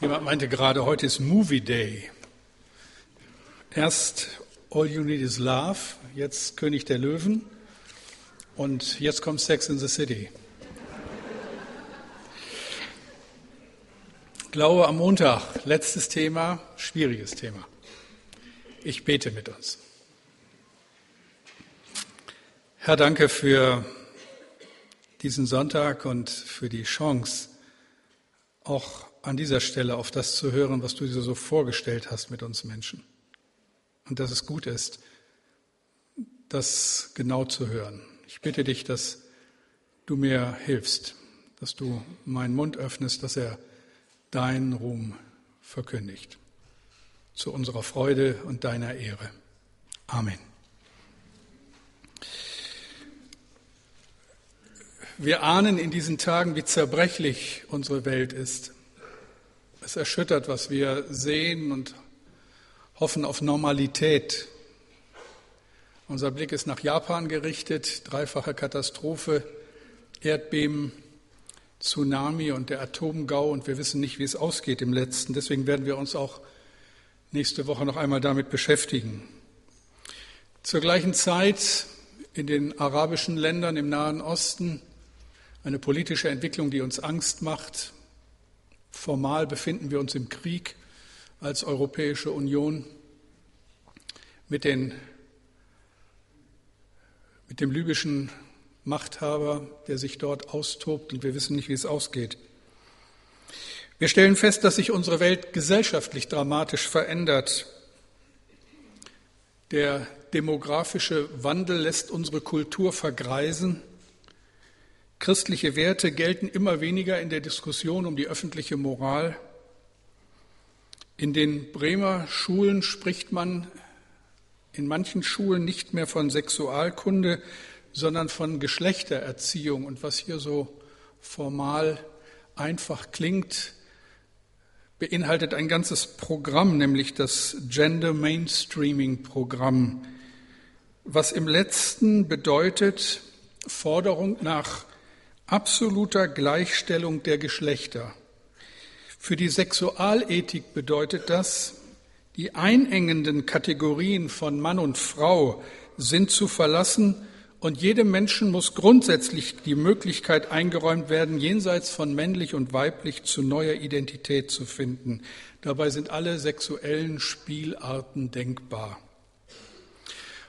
Jemand meinte gerade, heute ist Movie Day. Erst All You Need Is Love, jetzt König der Löwen und jetzt kommt Sex in the City. Glaube am Montag, letztes Thema, schwieriges Thema. Ich bete mit uns. Herr, danke für diesen Sonntag und für die Chance, auch an dieser Stelle auf das zu hören, was du dir so vorgestellt hast mit uns Menschen. Und dass es gut ist, das genau zu hören. Ich bitte dich, dass du mir hilfst, dass du meinen Mund öffnest, dass er deinen Ruhm verkündigt. Zu unserer Freude und deiner Ehre. Amen. Wir ahnen in diesen Tagen, wie zerbrechlich unsere Welt ist. Es erschüttert, was wir sehen und hoffen auf Normalität. Unser Blick ist nach Japan gerichtet, dreifache Katastrophe, Erdbeben, Tsunami und der Atomgau und wir wissen nicht, wie es ausgeht im letzten. Deswegen werden wir uns auch nächste Woche noch einmal damit beschäftigen. Zur gleichen Zeit in den arabischen Ländern im Nahen Osten eine politische Entwicklung, die uns Angst macht, Formal befinden wir uns im Krieg als Europäische Union mit, den, mit dem libyschen Machthaber, der sich dort austobt und wir wissen nicht, wie es ausgeht. Wir stellen fest, dass sich unsere Welt gesellschaftlich dramatisch verändert. Der demografische Wandel lässt unsere Kultur vergreisen. Christliche Werte gelten immer weniger in der Diskussion um die öffentliche Moral. In den Bremer Schulen spricht man in manchen Schulen nicht mehr von Sexualkunde, sondern von Geschlechtererziehung. Und was hier so formal einfach klingt, beinhaltet ein ganzes Programm, nämlich das Gender Mainstreaming Programm, was im letzten bedeutet Forderung nach absoluter Gleichstellung der Geschlechter. Für die Sexualethik bedeutet das, die einengenden Kategorien von Mann und Frau sind zu verlassen und jedem Menschen muss grundsätzlich die Möglichkeit eingeräumt werden, jenseits von männlich und weiblich zu neuer Identität zu finden. Dabei sind alle sexuellen Spielarten denkbar.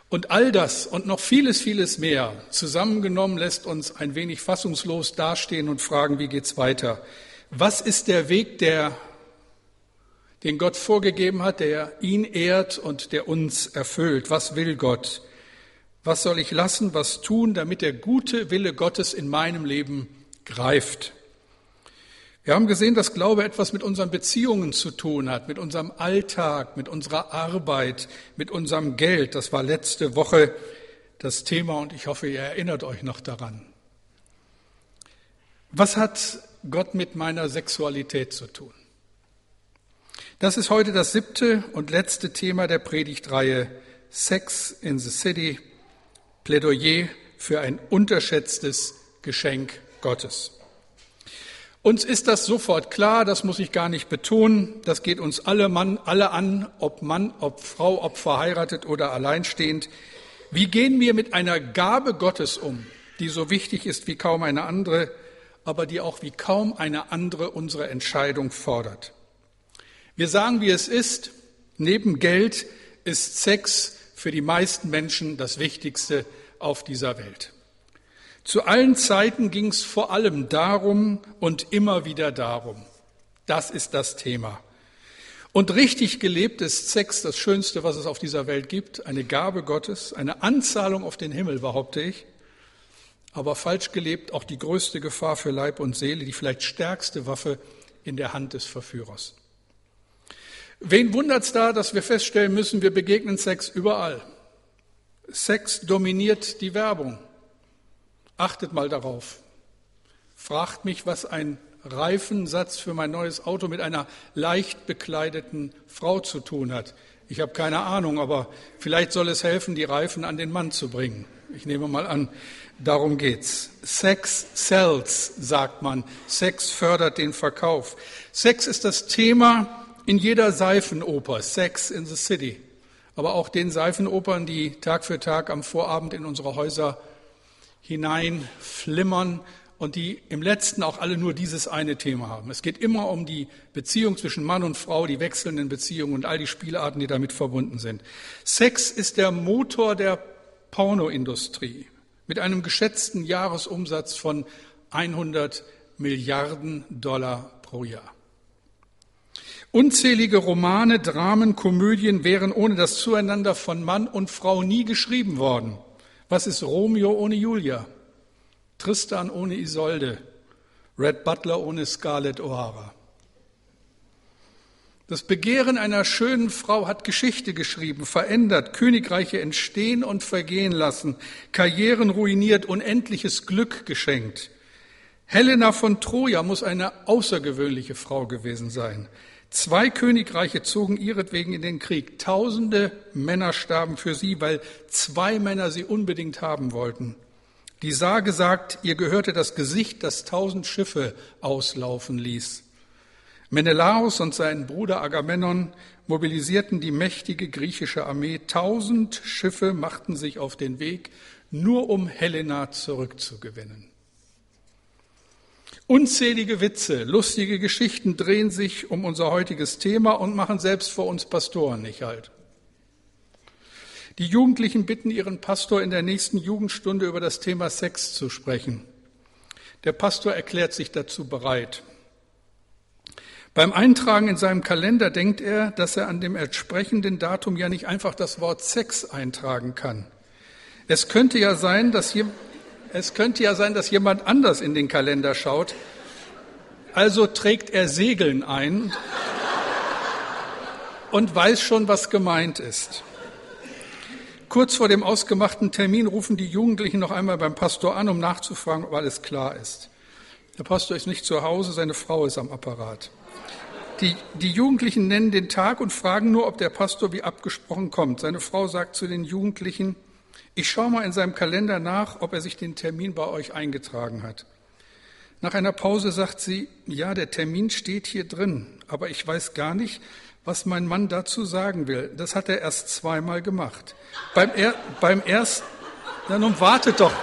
Und all das und noch vieles, vieles mehr zusammengenommen lässt uns ein wenig fassungslos dastehen und fragen, wie geht's weiter? Was ist der Weg, der, den Gott vorgegeben hat, der ihn ehrt und der uns erfüllt? Was will Gott? Was soll ich lassen, was tun, damit der gute Wille Gottes in meinem Leben greift? Wir haben gesehen, dass Glaube etwas mit unseren Beziehungen zu tun hat, mit unserem Alltag, mit unserer Arbeit, mit unserem Geld. Das war letzte Woche das Thema und ich hoffe, ihr erinnert euch noch daran. Was hat Gott mit meiner Sexualität zu tun? Das ist heute das siebte und letzte Thema der Predigtreihe Sex in the City, Plädoyer für ein unterschätztes Geschenk Gottes. Uns ist das sofort klar, das muss ich gar nicht betonen, das geht uns alle, Mann, alle an, ob Mann, ob Frau, ob verheiratet oder alleinstehend. Wie gehen wir mit einer Gabe Gottes um, die so wichtig ist wie kaum eine andere, aber die auch wie kaum eine andere unsere Entscheidung fordert? Wir sagen, wie es ist, neben Geld ist Sex für die meisten Menschen das Wichtigste auf dieser Welt. Zu allen Zeiten ging es vor allem darum und immer wieder darum. Das ist das Thema. Und richtig gelebt ist Sex das Schönste, was es auf dieser Welt gibt, eine Gabe Gottes, eine Anzahlung auf den Himmel, behaupte ich. Aber falsch gelebt auch die größte Gefahr für Leib und Seele, die vielleicht stärkste Waffe in der Hand des Verführers. Wen wundert's da, dass wir feststellen müssen, wir begegnen Sex überall. Sex dominiert die Werbung. Achtet mal darauf. Fragt mich, was ein Reifensatz für mein neues Auto mit einer leicht bekleideten Frau zu tun hat. Ich habe keine Ahnung, aber vielleicht soll es helfen, die Reifen an den Mann zu bringen. Ich nehme mal an, Darum geht's. Sex sells, sagt man. Sex fördert den Verkauf. Sex ist das Thema in jeder Seifenoper. Sex in the City. Aber auch den Seifenopern, die Tag für Tag am Vorabend in unsere Häuser hineinflimmern und die im letzten auch alle nur dieses eine Thema haben. Es geht immer um die Beziehung zwischen Mann und Frau, die wechselnden Beziehungen und all die Spielarten, die damit verbunden sind. Sex ist der Motor der Pornoindustrie mit einem geschätzten Jahresumsatz von 100 Milliarden Dollar pro Jahr. Unzählige Romane, Dramen, Komödien wären ohne das Zueinander von Mann und Frau nie geschrieben worden. Was ist Romeo ohne Julia? Tristan ohne Isolde? Red Butler ohne Scarlett O'Hara? Das Begehren einer schönen Frau hat Geschichte geschrieben, verändert, Königreiche entstehen und vergehen lassen, Karrieren ruiniert, unendliches Glück geschenkt. Helena von Troja muss eine außergewöhnliche Frau gewesen sein. Zwei Königreiche zogen ihretwegen in den Krieg. Tausende Männer starben für sie, weil zwei Männer sie unbedingt haben wollten. Die Sage sagt, ihr gehörte das Gesicht, das tausend Schiffe auslaufen ließ. Menelaos und sein Bruder Agamemnon mobilisierten die mächtige griechische Armee. Tausend Schiffe machten sich auf den Weg, nur um Helena zurückzugewinnen. Unzählige Witze, lustige Geschichten drehen sich um unser heutiges Thema und machen selbst vor uns Pastoren nicht halt. Die Jugendlichen bitten ihren Pastor in der nächsten Jugendstunde über das Thema Sex zu sprechen. Der Pastor erklärt sich dazu bereit. Beim Eintragen in seinem Kalender denkt er, dass er an dem entsprechenden Datum ja nicht einfach das Wort Sex eintragen kann. Es könnte ja sein, dass, es könnte ja sein, dass jemand anders in den Kalender schaut. Also trägt er Segeln ein und weiß schon, was gemeint ist. Kurz vor dem ausgemachten Termin rufen die Jugendlichen noch einmal beim Pastor an, um nachzufragen, ob alles klar ist. Der Pastor ist nicht zu Hause, seine Frau ist am Apparat. Die, die Jugendlichen nennen den Tag und fragen nur, ob der Pastor wie abgesprochen kommt. Seine Frau sagt zu den Jugendlichen, ich schaue mal in seinem Kalender nach, ob er sich den Termin bei euch eingetragen hat. Nach einer Pause sagt sie, ja, der Termin steht hier drin, aber ich weiß gar nicht, was mein Mann dazu sagen will. Das hat er erst zweimal gemacht. Beim, er, beim ersten, na nun wartet doch.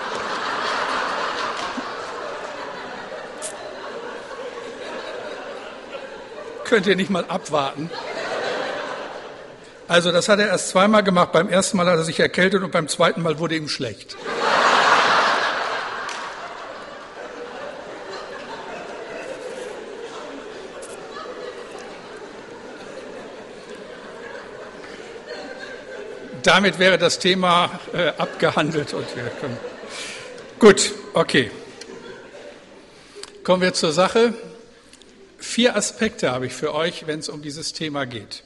Könnt ihr nicht mal abwarten? Also das hat er erst zweimal gemacht. Beim ersten Mal hat er sich erkältet und beim zweiten Mal wurde ihm schlecht. Damit wäre das Thema äh, abgehandelt und wir können. Gut, okay. Kommen wir zur Sache. Vier Aspekte habe ich für euch, wenn es um dieses Thema geht.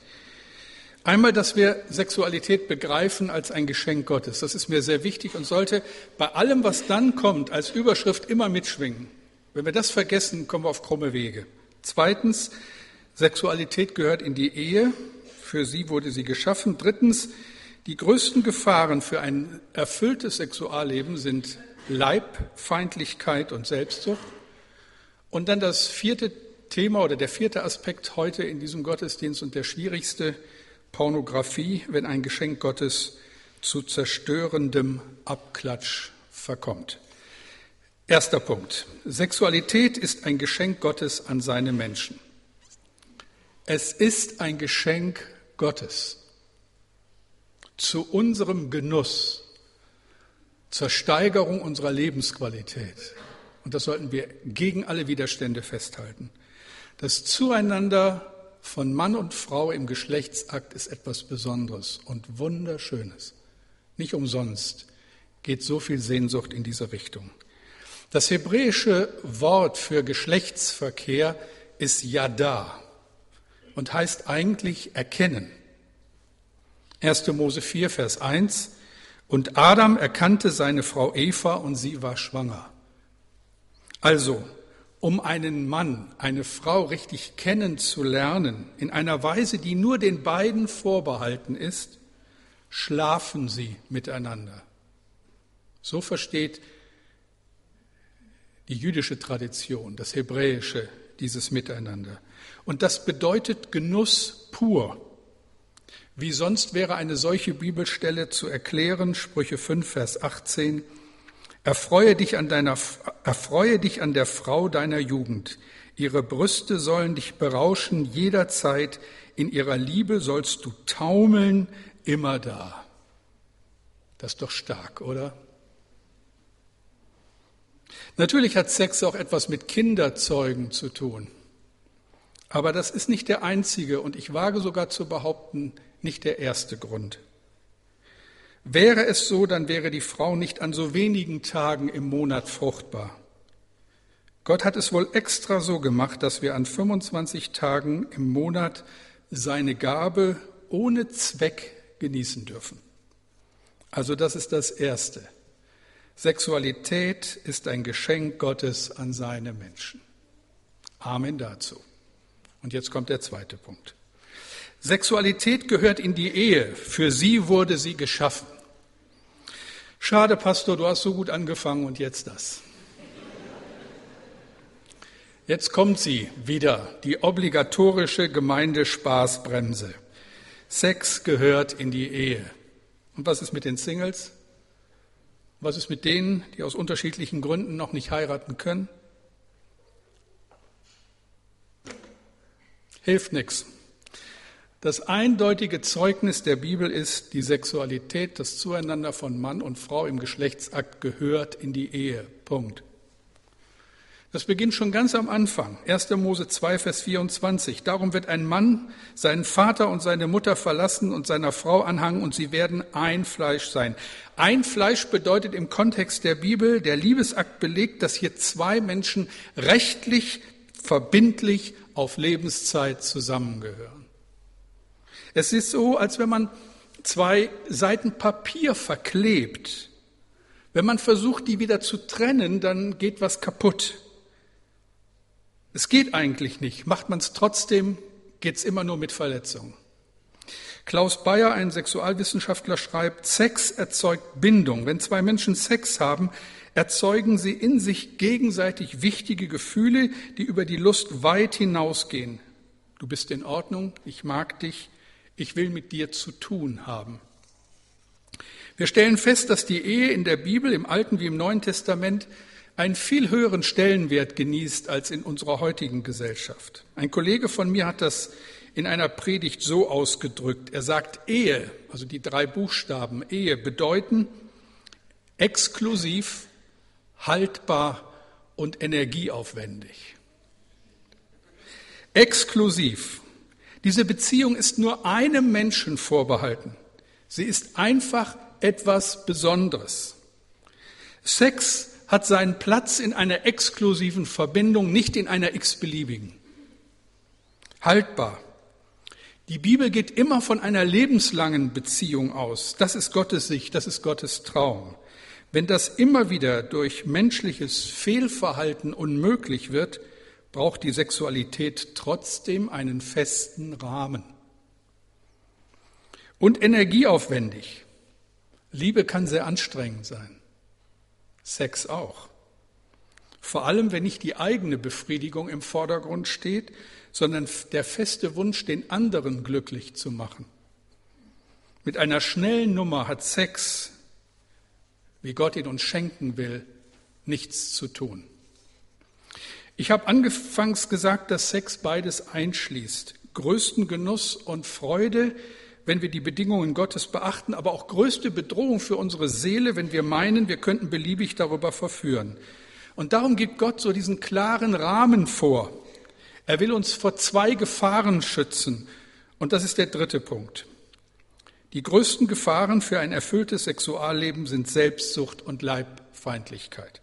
Einmal, dass wir Sexualität begreifen als ein Geschenk Gottes. Das ist mir sehr wichtig und sollte bei allem, was dann kommt, als Überschrift immer mitschwingen. Wenn wir das vergessen, kommen wir auf krumme Wege. Zweitens, Sexualität gehört in die Ehe. Für sie wurde sie geschaffen. Drittens, die größten Gefahren für ein erfülltes Sexualleben sind Leibfeindlichkeit und Selbstsucht. Und dann das vierte Thema oder der vierte Aspekt heute in diesem Gottesdienst und der schwierigste, Pornografie, wenn ein Geschenk Gottes zu zerstörendem Abklatsch verkommt. Erster Punkt. Sexualität ist ein Geschenk Gottes an seine Menschen. Es ist ein Geschenk Gottes zu unserem Genuss, zur Steigerung unserer Lebensqualität. Und das sollten wir gegen alle Widerstände festhalten. Das Zueinander von Mann und Frau im Geschlechtsakt ist etwas Besonderes und Wunderschönes. Nicht umsonst geht so viel Sehnsucht in diese Richtung. Das hebräische Wort für Geschlechtsverkehr ist Yada und heißt eigentlich erkennen. 1. Mose 4, Vers 1. Und Adam erkannte seine Frau Eva und sie war schwanger. Also, um einen Mann, eine Frau richtig kennenzulernen, in einer Weise, die nur den beiden vorbehalten ist, schlafen sie miteinander. So versteht die jüdische Tradition, das hebräische, dieses Miteinander. Und das bedeutet Genuss pur. Wie sonst wäre eine solche Bibelstelle zu erklären, Sprüche 5, Vers 18, erfreue dich an, deiner, erfreue dich an der Frau deiner Jugend. Ihre Brüste sollen dich berauschen jederzeit. In ihrer Liebe sollst du taumeln immer da. Das ist doch stark, oder? Natürlich hat Sex auch etwas mit Kinderzeugen zu tun. Aber das ist nicht der einzige und ich wage sogar zu behaupten, nicht der erste Grund. Wäre es so, dann wäre die Frau nicht an so wenigen Tagen im Monat fruchtbar. Gott hat es wohl extra so gemacht, dass wir an 25 Tagen im Monat seine Gabe ohne Zweck genießen dürfen. Also das ist das Erste. Sexualität ist ein Geschenk Gottes an seine Menschen. Amen dazu. Und jetzt kommt der zweite Punkt. Sexualität gehört in die Ehe. Für sie wurde sie geschaffen. Schade, Pastor, du hast so gut angefangen und jetzt das. Jetzt kommt sie wieder, die obligatorische Gemeindespaßbremse. Sex gehört in die Ehe. Und was ist mit den Singles? Was ist mit denen, die aus unterschiedlichen Gründen noch nicht heiraten können? Hilft nichts. Das eindeutige Zeugnis der Bibel ist, die Sexualität, das Zueinander von Mann und Frau im Geschlechtsakt gehört in die Ehe. Punkt. Das beginnt schon ganz am Anfang. 1. Mose 2, Vers 24. Darum wird ein Mann seinen Vater und seine Mutter verlassen und seiner Frau anhangen und sie werden ein Fleisch sein. Ein Fleisch bedeutet im Kontext der Bibel, der Liebesakt belegt, dass hier zwei Menschen rechtlich, verbindlich auf Lebenszeit zusammengehören. Es ist so, als wenn man zwei Seiten Papier verklebt. Wenn man versucht, die wieder zu trennen, dann geht was kaputt. Es geht eigentlich nicht. Macht man es trotzdem, geht es immer nur mit Verletzungen. Klaus Bayer, ein Sexualwissenschaftler, schreibt, Sex erzeugt Bindung. Wenn zwei Menschen Sex haben, erzeugen sie in sich gegenseitig wichtige Gefühle, die über die Lust weit hinausgehen. Du bist in Ordnung, ich mag dich, ich will mit dir zu tun haben. Wir stellen fest, dass die Ehe in der Bibel, im Alten wie im Neuen Testament, einen viel höheren Stellenwert genießt als in unserer heutigen Gesellschaft. Ein Kollege von mir hat das in einer Predigt so ausgedrückt. Er sagt, Ehe, also die drei Buchstaben Ehe, bedeuten exklusiv, haltbar und energieaufwendig. Exklusiv. Diese Beziehung ist nur einem Menschen vorbehalten. Sie ist einfach etwas Besonderes. Sex hat seinen Platz in einer exklusiven Verbindung, nicht in einer x-beliebigen. Haltbar. Die Bibel geht immer von einer lebenslangen Beziehung aus. Das ist Gottes Sicht, das ist Gottes Traum. Wenn das immer wieder durch menschliches Fehlverhalten unmöglich wird, braucht die Sexualität trotzdem einen festen Rahmen. Und energieaufwendig. Liebe kann sehr anstrengend sein. Sex auch. Vor allem, wenn nicht die eigene Befriedigung im Vordergrund steht, sondern der feste Wunsch, den anderen glücklich zu machen. Mit einer schnellen Nummer hat Sex, wie Gott ihn uns schenken will, nichts zu tun. Ich habe angefangs gesagt, dass Sex beides einschließt. Größten Genuss und Freude, wenn wir die Bedingungen Gottes beachten, aber auch größte Bedrohung für unsere Seele, wenn wir meinen, wir könnten beliebig darüber verführen. Und darum gibt Gott so diesen klaren Rahmen vor. Er will uns vor zwei Gefahren schützen. Und das ist der dritte Punkt. Die größten Gefahren für ein erfülltes Sexualleben sind Selbstsucht und Leibfeindlichkeit.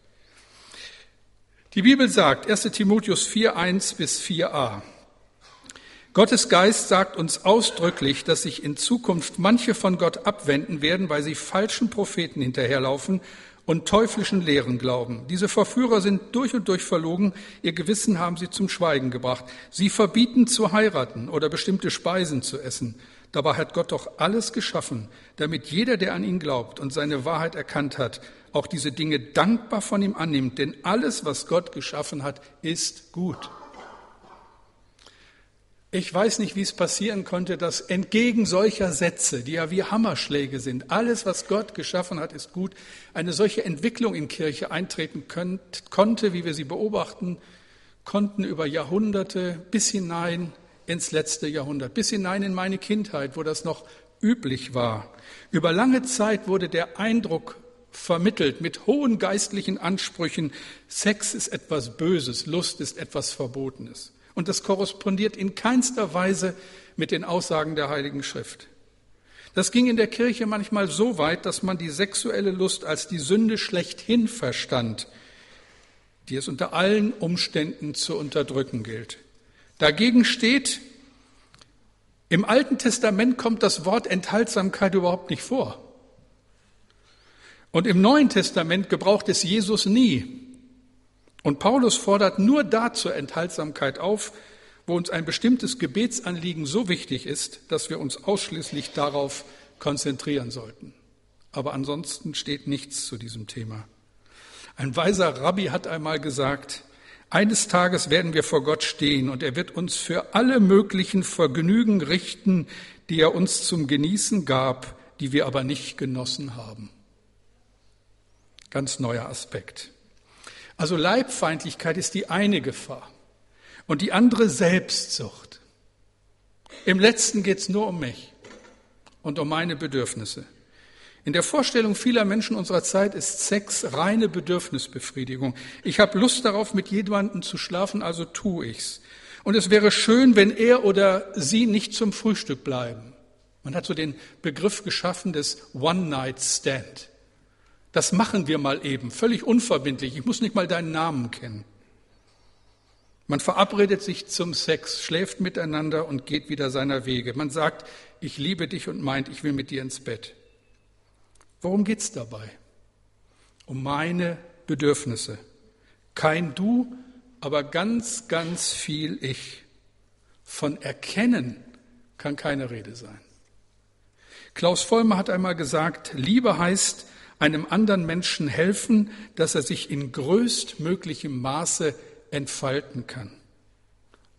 Die Bibel sagt, 1 Timotheus 4, 1 bis 4a, Gottes Geist sagt uns ausdrücklich, dass sich in Zukunft manche von Gott abwenden werden, weil sie falschen Propheten hinterherlaufen und teuflischen Lehren glauben. Diese Verführer sind durch und durch verlogen, ihr Gewissen haben sie zum Schweigen gebracht. Sie verbieten zu heiraten oder bestimmte Speisen zu essen. Dabei hat Gott doch alles geschaffen, damit jeder, der an ihn glaubt und seine Wahrheit erkannt hat, auch diese Dinge dankbar von ihm annimmt. Denn alles, was Gott geschaffen hat, ist gut. Ich weiß nicht, wie es passieren konnte, dass entgegen solcher Sätze, die ja wie Hammerschläge sind, alles, was Gott geschaffen hat, ist gut, eine solche Entwicklung in Kirche eintreten könnt, konnte, wie wir sie beobachten, konnten über Jahrhunderte bis hinein ins letzte Jahrhundert, bis hinein in meine Kindheit, wo das noch üblich war. Über lange Zeit wurde der Eindruck vermittelt mit hohen geistlichen Ansprüchen, Sex ist etwas Böses, Lust ist etwas Verbotenes. Und das korrespondiert in keinster Weise mit den Aussagen der Heiligen Schrift. Das ging in der Kirche manchmal so weit, dass man die sexuelle Lust als die Sünde schlechthin verstand, die es unter allen Umständen zu unterdrücken gilt. Dagegen steht, im Alten Testament kommt das Wort Enthaltsamkeit überhaupt nicht vor. Und im Neuen Testament gebraucht es Jesus nie. Und Paulus fordert nur da zur Enthaltsamkeit auf, wo uns ein bestimmtes Gebetsanliegen so wichtig ist, dass wir uns ausschließlich darauf konzentrieren sollten. Aber ansonsten steht nichts zu diesem Thema. Ein weiser Rabbi hat einmal gesagt, eines Tages werden wir vor Gott stehen und er wird uns für alle möglichen Vergnügen richten, die er uns zum Genießen gab, die wir aber nicht genossen haben. Ganz neuer Aspekt. Also Leibfeindlichkeit ist die eine Gefahr und die andere Selbstsucht. Im letzten geht es nur um mich und um meine Bedürfnisse. In der Vorstellung vieler Menschen unserer Zeit ist Sex reine Bedürfnisbefriedigung. Ich habe Lust darauf, mit jemandem zu schlafen, also tue ich's. Und es wäre schön, wenn er oder sie nicht zum Frühstück bleiben. Man hat so den Begriff geschaffen des One-Night-Stand. Das machen wir mal eben, völlig unverbindlich. Ich muss nicht mal deinen Namen kennen. Man verabredet sich zum Sex, schläft miteinander und geht wieder seiner Wege. Man sagt, ich liebe dich und meint, ich will mit dir ins Bett. Worum geht es dabei? Um meine Bedürfnisse. Kein Du, aber ganz, ganz viel Ich. Von Erkennen kann keine Rede sein. Klaus Vollmer hat einmal gesagt, Liebe heißt, einem anderen Menschen helfen, dass er sich in größtmöglichem Maße entfalten kann.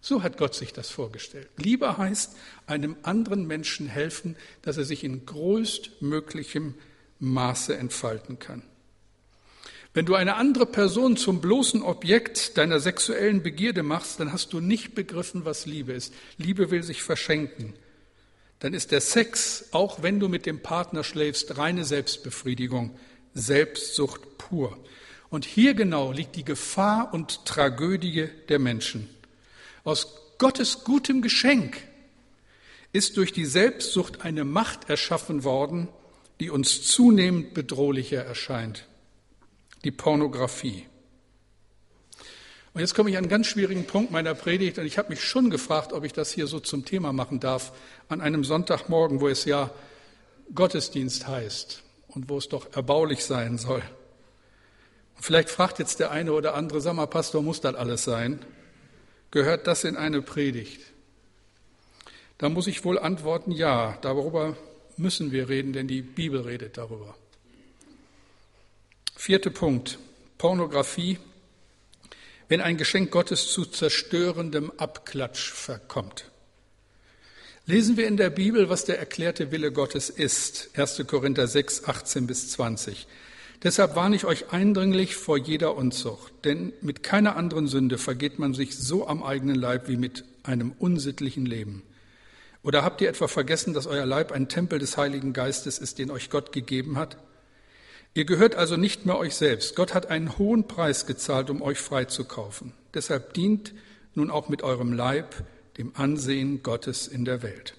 So hat Gott sich das vorgestellt. Liebe heißt, einem anderen Menschen helfen, dass er sich in größtmöglichem Maße entfalten kann. Wenn du eine andere Person zum bloßen Objekt deiner sexuellen Begierde machst, dann hast du nicht begriffen, was Liebe ist. Liebe will sich verschenken dann ist der Sex, auch wenn du mit dem Partner schläfst, reine Selbstbefriedigung, Selbstsucht pur. Und hier genau liegt die Gefahr und Tragödie der Menschen. Aus Gottes gutem Geschenk ist durch die Selbstsucht eine Macht erschaffen worden, die uns zunehmend bedrohlicher erscheint. Die Pornografie. Und jetzt komme ich an einen ganz schwierigen Punkt meiner Predigt und ich habe mich schon gefragt, ob ich das hier so zum Thema machen darf, an einem Sonntagmorgen, wo es ja Gottesdienst heißt und wo es doch erbaulich sein soll. Und vielleicht fragt jetzt der eine oder andere, sag mal, Pastor, muss das alles sein? Gehört das in eine Predigt? Da muss ich wohl antworten, ja, darüber müssen wir reden, denn die Bibel redet darüber. Vierter Punkt, Pornografie wenn ein Geschenk Gottes zu zerstörendem Abklatsch verkommt. Lesen wir in der Bibel, was der erklärte Wille Gottes ist. 1. Korinther 6, 18 bis 20. Deshalb warne ich euch eindringlich vor jeder Unzucht, denn mit keiner anderen Sünde vergeht man sich so am eigenen Leib wie mit einem unsittlichen Leben. Oder habt ihr etwa vergessen, dass euer Leib ein Tempel des Heiligen Geistes ist, den euch Gott gegeben hat? Ihr gehört also nicht mehr euch selbst. Gott hat einen hohen Preis gezahlt, um euch freizukaufen. Deshalb dient nun auch mit eurem Leib dem Ansehen Gottes in der Welt.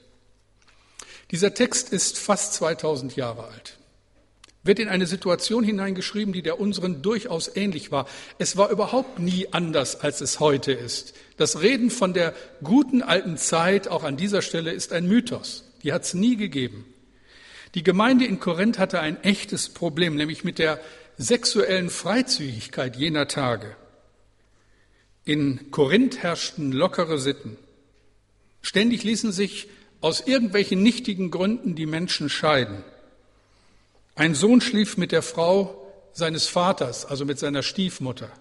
Dieser Text ist fast 2000 Jahre alt, wird in eine Situation hineingeschrieben, die der unseren durchaus ähnlich war. Es war überhaupt nie anders, als es heute ist. Das Reden von der guten alten Zeit, auch an dieser Stelle, ist ein Mythos. Die hat es nie gegeben. Die Gemeinde in Korinth hatte ein echtes Problem, nämlich mit der sexuellen Freizügigkeit jener Tage. In Korinth herrschten lockere Sitten. Ständig ließen sich aus irgendwelchen nichtigen Gründen die Menschen scheiden. Ein Sohn schlief mit der Frau seines Vaters, also mit seiner Stiefmutter.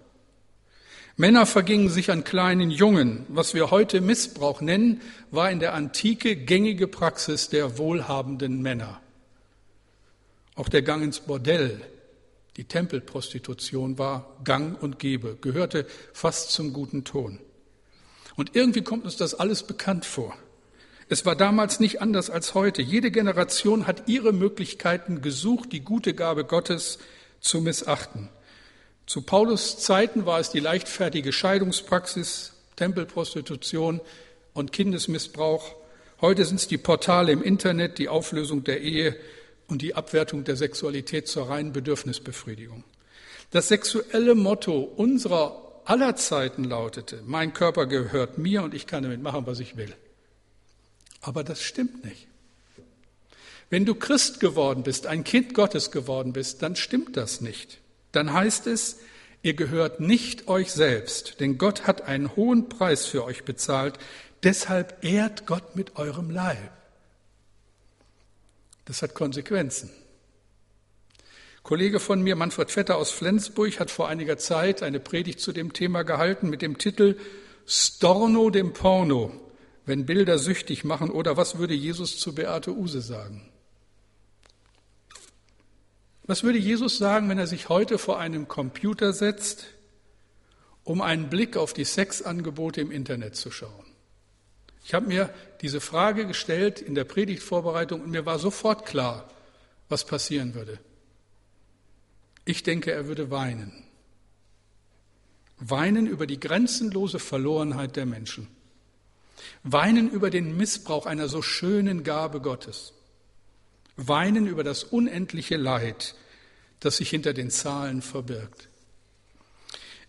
Männer vergingen sich an kleinen Jungen. Was wir heute Missbrauch nennen, war in der Antike gängige Praxis der wohlhabenden Männer. Auch der Gang ins Bordell, die Tempelprostitution war gang und gäbe, gehörte fast zum guten Ton. Und irgendwie kommt uns das alles bekannt vor. Es war damals nicht anders als heute. Jede Generation hat ihre Möglichkeiten gesucht, die gute Gabe Gottes zu missachten. Zu Paulus Zeiten war es die leichtfertige Scheidungspraxis, Tempelprostitution und Kindesmissbrauch. Heute sind es die Portale im Internet, die Auflösung der Ehe und die Abwertung der Sexualität zur reinen Bedürfnisbefriedigung. Das sexuelle Motto unserer aller Zeiten lautete, mein Körper gehört mir und ich kann damit machen, was ich will. Aber das stimmt nicht. Wenn du Christ geworden bist, ein Kind Gottes geworden bist, dann stimmt das nicht. Dann heißt es, ihr gehört nicht euch selbst, denn Gott hat einen hohen Preis für euch bezahlt, deshalb ehrt Gott mit eurem Leib. Das hat Konsequenzen. Kollege von mir, Manfred Vetter aus Flensburg, hat vor einiger Zeit eine Predigt zu dem Thema gehalten mit dem Titel Storno dem Porno, wenn Bilder süchtig machen oder was würde Jesus zu Beate Use sagen? Was würde Jesus sagen, wenn er sich heute vor einem Computer setzt, um einen Blick auf die Sexangebote im Internet zu schauen? Ich habe mir diese Frage gestellt in der Predigtvorbereitung und mir war sofort klar, was passieren würde. Ich denke, er würde weinen. Weinen über die grenzenlose Verlorenheit der Menschen. Weinen über den Missbrauch einer so schönen Gabe Gottes. Weinen über das unendliche Leid, das sich hinter den Zahlen verbirgt.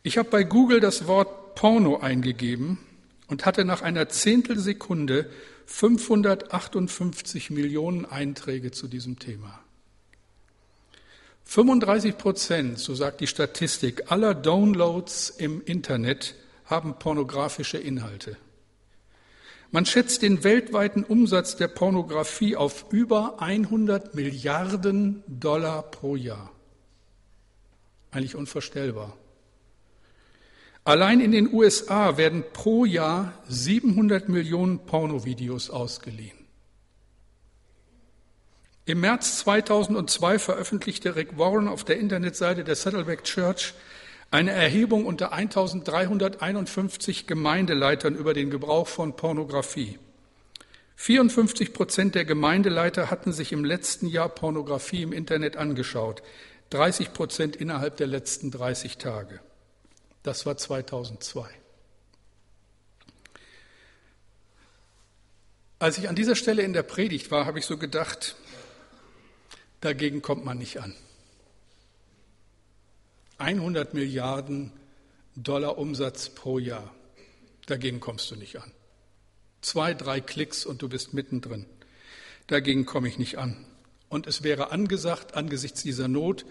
Ich habe bei Google das Wort Porno eingegeben und hatte nach einer Zehntelsekunde 558 Millionen Einträge zu diesem Thema. 35 Prozent, so sagt die Statistik, aller Downloads im Internet haben pornografische Inhalte. Man schätzt den weltweiten Umsatz der Pornografie auf über 100 Milliarden Dollar pro Jahr. Eigentlich unvorstellbar. Allein in den USA werden pro Jahr 700 Millionen Pornovideos ausgeliehen. Im März 2002 veröffentlichte Rick Warren auf der Internetseite der Saddleback Church eine Erhebung unter 1351 Gemeindeleitern über den Gebrauch von Pornografie. 54 Prozent der Gemeindeleiter hatten sich im letzten Jahr Pornografie im Internet angeschaut, 30 Prozent innerhalb der letzten 30 Tage. Das war 2002. Als ich an dieser Stelle in der Predigt war, habe ich so gedacht, Dagegen kommt man nicht an. 100 Milliarden Dollar Umsatz pro Jahr. Dagegen kommst du nicht an. Zwei, drei Klicks und du bist mittendrin. Dagegen komme ich nicht an. Und es wäre angesagt, angesichts dieser Not,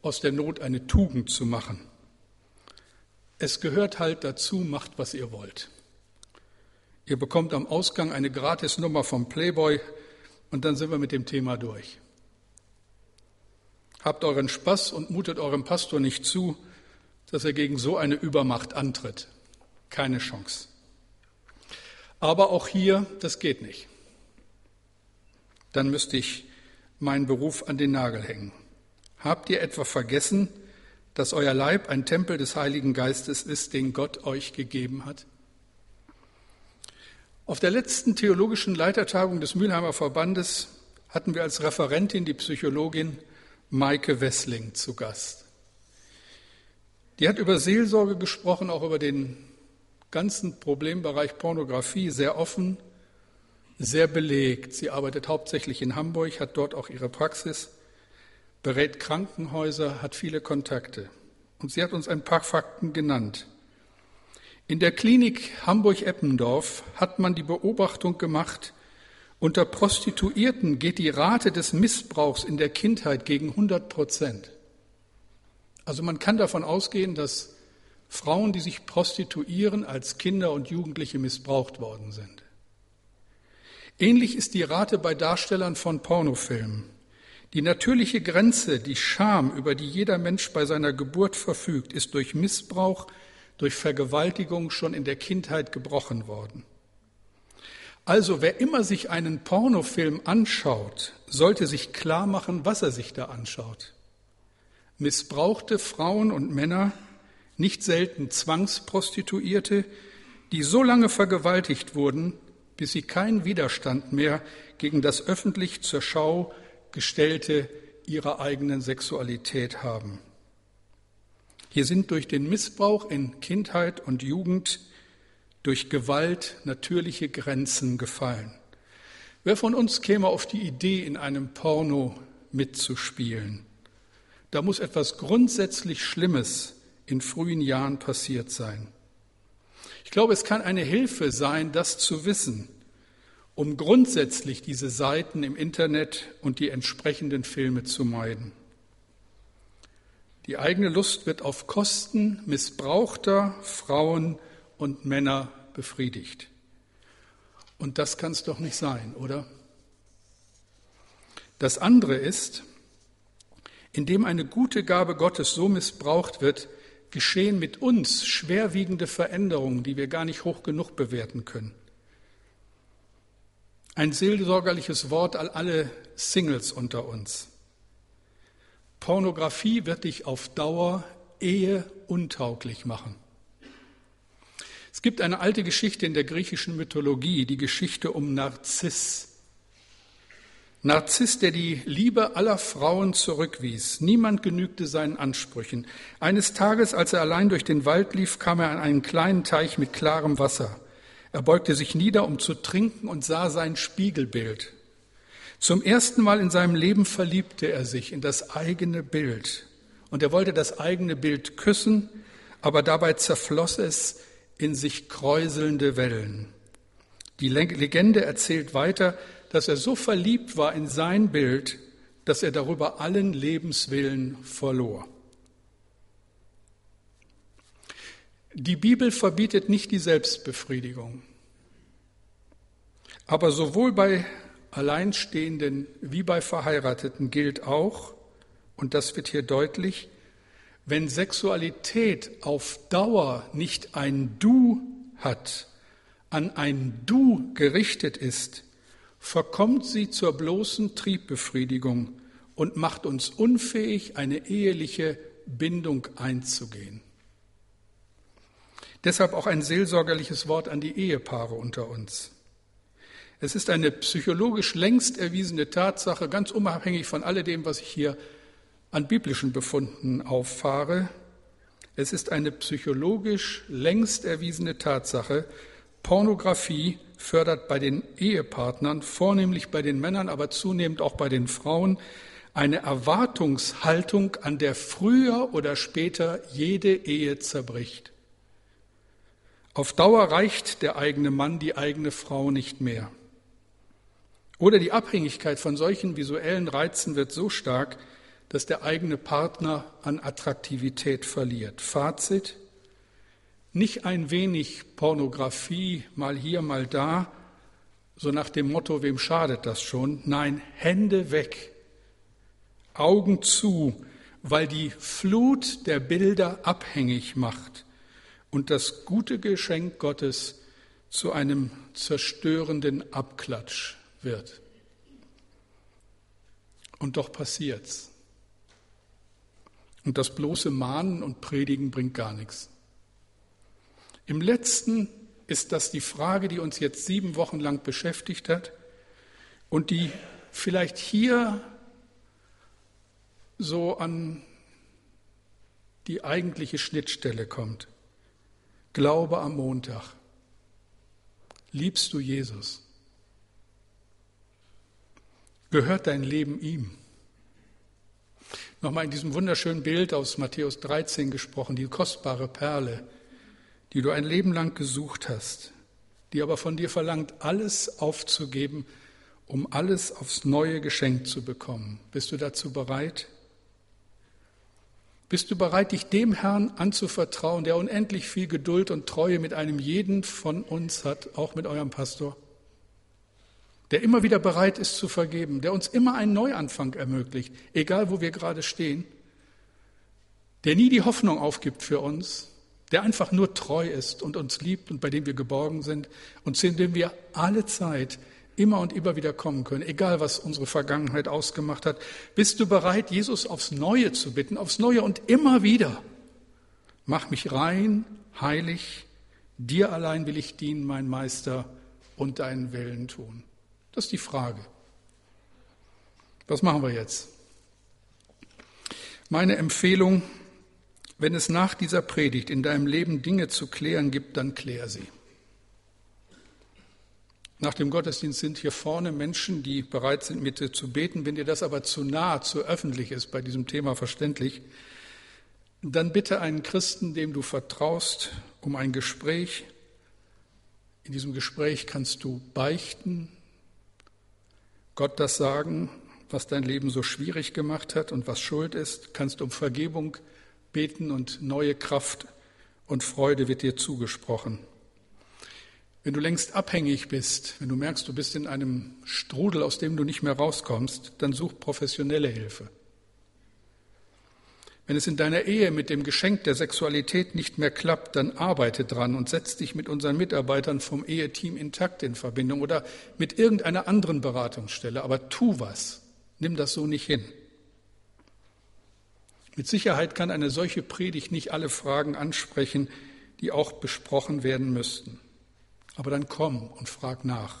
aus der Not eine Tugend zu machen. Es gehört halt dazu, macht, was ihr wollt. Ihr bekommt am Ausgang eine Gratisnummer vom Playboy und dann sind wir mit dem Thema durch. Habt euren Spaß und mutet eurem Pastor nicht zu, dass er gegen so eine Übermacht antritt. Keine Chance. Aber auch hier, das geht nicht. Dann müsste ich meinen Beruf an den Nagel hängen. Habt ihr etwa vergessen, dass euer Leib ein Tempel des Heiligen Geistes ist, den Gott euch gegeben hat? Auf der letzten theologischen Leitertagung des Mülheimer Verbandes hatten wir als Referentin die Psychologin Maike Wessling zu Gast. Die hat über Seelsorge gesprochen, auch über den ganzen Problembereich Pornografie, sehr offen, sehr belegt. Sie arbeitet hauptsächlich in Hamburg, hat dort auch ihre Praxis, berät Krankenhäuser, hat viele Kontakte. Und sie hat uns ein paar Fakten genannt. In der Klinik Hamburg-Eppendorf hat man die Beobachtung gemacht, unter Prostituierten geht die Rate des Missbrauchs in der Kindheit gegen 100 Prozent. Also man kann davon ausgehen, dass Frauen, die sich prostituieren, als Kinder und Jugendliche missbraucht worden sind. Ähnlich ist die Rate bei Darstellern von Pornofilmen. Die natürliche Grenze, die Scham, über die jeder Mensch bei seiner Geburt verfügt, ist durch Missbrauch, durch Vergewaltigung schon in der Kindheit gebrochen worden. Also wer immer sich einen Pornofilm anschaut, sollte sich klar machen, was er sich da anschaut. Missbrauchte Frauen und Männer, nicht selten Zwangsprostituierte, die so lange vergewaltigt wurden, bis sie keinen Widerstand mehr gegen das öffentlich zur Schau gestellte ihrer eigenen Sexualität haben. Hier sind durch den Missbrauch in Kindheit und Jugend, durch Gewalt natürliche Grenzen gefallen. Wer von uns käme auf die Idee, in einem Porno mitzuspielen? Da muss etwas grundsätzlich Schlimmes in frühen Jahren passiert sein. Ich glaube, es kann eine Hilfe sein, das zu wissen, um grundsätzlich diese Seiten im Internet und die entsprechenden Filme zu meiden. Die eigene Lust wird auf Kosten missbrauchter Frauen und Männer befriedigt. Und das kann es doch nicht sein, oder? Das andere ist, indem eine gute Gabe Gottes so missbraucht wird, geschehen mit uns schwerwiegende Veränderungen, die wir gar nicht hoch genug bewerten können. Ein seelsorgerliches Wort an alle Singles unter uns. Pornografie wird dich auf Dauer Ehe untauglich machen. Es gibt eine alte Geschichte in der griechischen Mythologie, die Geschichte um Narziss. Narziss, der die Liebe aller Frauen zurückwies. Niemand genügte seinen Ansprüchen. Eines Tages, als er allein durch den Wald lief, kam er an einen kleinen Teich mit klarem Wasser. Er beugte sich nieder, um zu trinken und sah sein Spiegelbild. Zum ersten Mal in seinem Leben verliebte er sich in das eigene Bild. Und er wollte das eigene Bild küssen, aber dabei zerfloss es in sich kräuselnde Wellen. Die Legende erzählt weiter, dass er so verliebt war in sein Bild, dass er darüber allen Lebenswillen verlor. Die Bibel verbietet nicht die Selbstbefriedigung. Aber sowohl bei Alleinstehenden wie bei Verheirateten gilt auch, und das wird hier deutlich, wenn Sexualität auf Dauer nicht ein Du hat, an ein Du gerichtet ist, verkommt sie zur bloßen Triebbefriedigung und macht uns unfähig, eine eheliche Bindung einzugehen. Deshalb auch ein seelsorgerliches Wort an die Ehepaare unter uns. Es ist eine psychologisch längst erwiesene Tatsache, ganz unabhängig von alledem, was ich hier an biblischen Befunden auffahre. Es ist eine psychologisch längst erwiesene Tatsache, Pornografie fördert bei den Ehepartnern, vornehmlich bei den Männern, aber zunehmend auch bei den Frauen, eine Erwartungshaltung, an der früher oder später jede Ehe zerbricht. Auf Dauer reicht der eigene Mann, die eigene Frau nicht mehr. Oder die Abhängigkeit von solchen visuellen Reizen wird so stark, dass der eigene Partner an Attraktivität verliert. Fazit, nicht ein wenig Pornografie, mal hier, mal da, so nach dem Motto, wem schadet das schon? Nein, Hände weg, Augen zu, weil die Flut der Bilder abhängig macht und das gute Geschenk Gottes zu einem zerstörenden Abklatsch wird. Und doch passiert's. Und das bloße Mahnen und Predigen bringt gar nichts. Im letzten ist das die Frage, die uns jetzt sieben Wochen lang beschäftigt hat und die vielleicht hier so an die eigentliche Schnittstelle kommt. Glaube am Montag. Liebst du Jesus? Gehört dein Leben ihm? Nochmal in diesem wunderschönen Bild aus Matthäus 13 gesprochen, die kostbare Perle die du ein Leben lang gesucht hast, die aber von dir verlangt, alles aufzugeben, um alles aufs Neue geschenkt zu bekommen. Bist du dazu bereit? Bist du bereit, dich dem Herrn anzuvertrauen, der unendlich viel Geduld und Treue mit einem jeden von uns hat, auch mit eurem Pastor? der immer wieder bereit ist zu vergeben, der uns immer einen Neuanfang ermöglicht, egal wo wir gerade stehen, der nie die Hoffnung aufgibt für uns, der einfach nur treu ist und uns liebt und bei dem wir geborgen sind und zu dem wir alle Zeit immer und immer wieder kommen können, egal was unsere Vergangenheit ausgemacht hat. Bist du bereit, Jesus aufs Neue zu bitten, aufs Neue und immer wieder? Mach mich rein, heilig, dir allein will ich dienen, mein Meister, und deinen Willen tun. Das ist die Frage. Was machen wir jetzt? Meine Empfehlung, wenn es nach dieser Predigt in deinem Leben Dinge zu klären gibt, dann klär sie. Nach dem Gottesdienst sind hier vorne Menschen, die bereit sind, mit dir zu beten. Wenn dir das aber zu nah, zu öffentlich ist bei diesem Thema verständlich, dann bitte einen Christen, dem du vertraust, um ein Gespräch. In diesem Gespräch kannst du beichten, Gott das sagen, was dein Leben so schwierig gemacht hat und was Schuld ist, kannst um Vergebung beten und neue Kraft und Freude wird dir zugesprochen. Wenn du längst abhängig bist, wenn du merkst, du bist in einem Strudel, aus dem du nicht mehr rauskommst, dann such professionelle Hilfe. Wenn es in deiner Ehe mit dem Geschenk der Sexualität nicht mehr klappt, dann arbeite dran und setz dich mit unseren Mitarbeitern vom Eheteam intakt in Verbindung oder mit irgendeiner anderen Beratungsstelle. Aber tu was. Nimm das so nicht hin. Mit Sicherheit kann eine solche Predigt nicht alle Fragen ansprechen, die auch besprochen werden müssten. Aber dann komm und frag nach.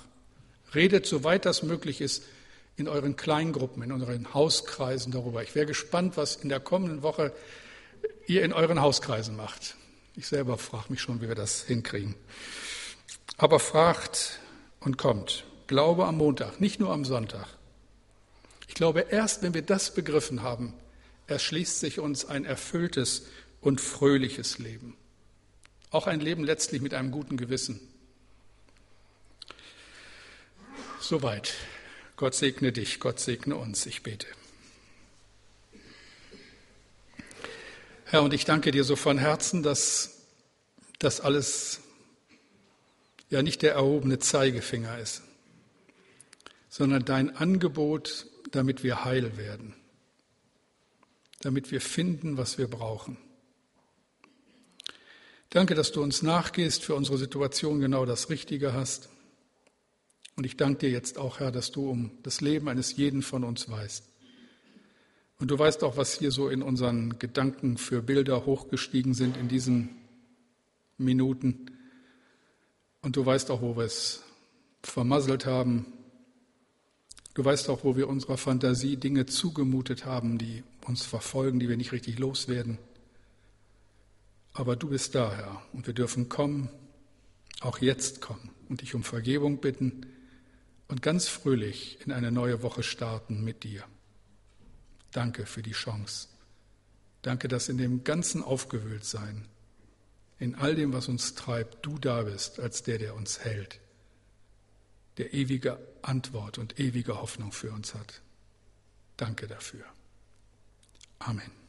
Redet, soweit das möglich ist, in euren Kleingruppen, in euren Hauskreisen darüber. Ich wäre gespannt, was in der kommenden Woche ihr in euren Hauskreisen macht. Ich selber frage mich schon, wie wir das hinkriegen. Aber fragt und kommt. Glaube am Montag, nicht nur am Sonntag. Ich glaube, erst wenn wir das begriffen haben, erschließt sich uns ein erfülltes und fröhliches Leben. Auch ein Leben letztlich mit einem guten Gewissen. Soweit. Gott segne dich, Gott segne uns. Ich bete. Herr, und ich danke dir so von Herzen, dass das alles ja nicht der erhobene Zeigefinger ist, sondern dein Angebot, damit wir heil werden, damit wir finden, was wir brauchen. Danke, dass du uns nachgehst, für unsere Situation genau das Richtige hast. Und ich danke dir jetzt auch, Herr, dass du um das Leben eines jeden von uns weißt. Und du weißt auch, was hier so in unseren Gedanken für Bilder hochgestiegen sind in diesen Minuten. Und du weißt auch, wo wir es vermasselt haben. Du weißt auch, wo wir unserer Fantasie Dinge zugemutet haben, die uns verfolgen, die wir nicht richtig loswerden. Aber du bist da, Herr, und wir dürfen kommen, auch jetzt kommen und dich um Vergebung bitten und ganz fröhlich in eine neue Woche starten mit dir. Danke für die Chance. Danke, dass in dem ganzen Aufgewühltsein, in all dem, was uns treibt, du da bist als der, der uns hält, der ewige Antwort und ewige Hoffnung für uns hat. Danke dafür. Amen.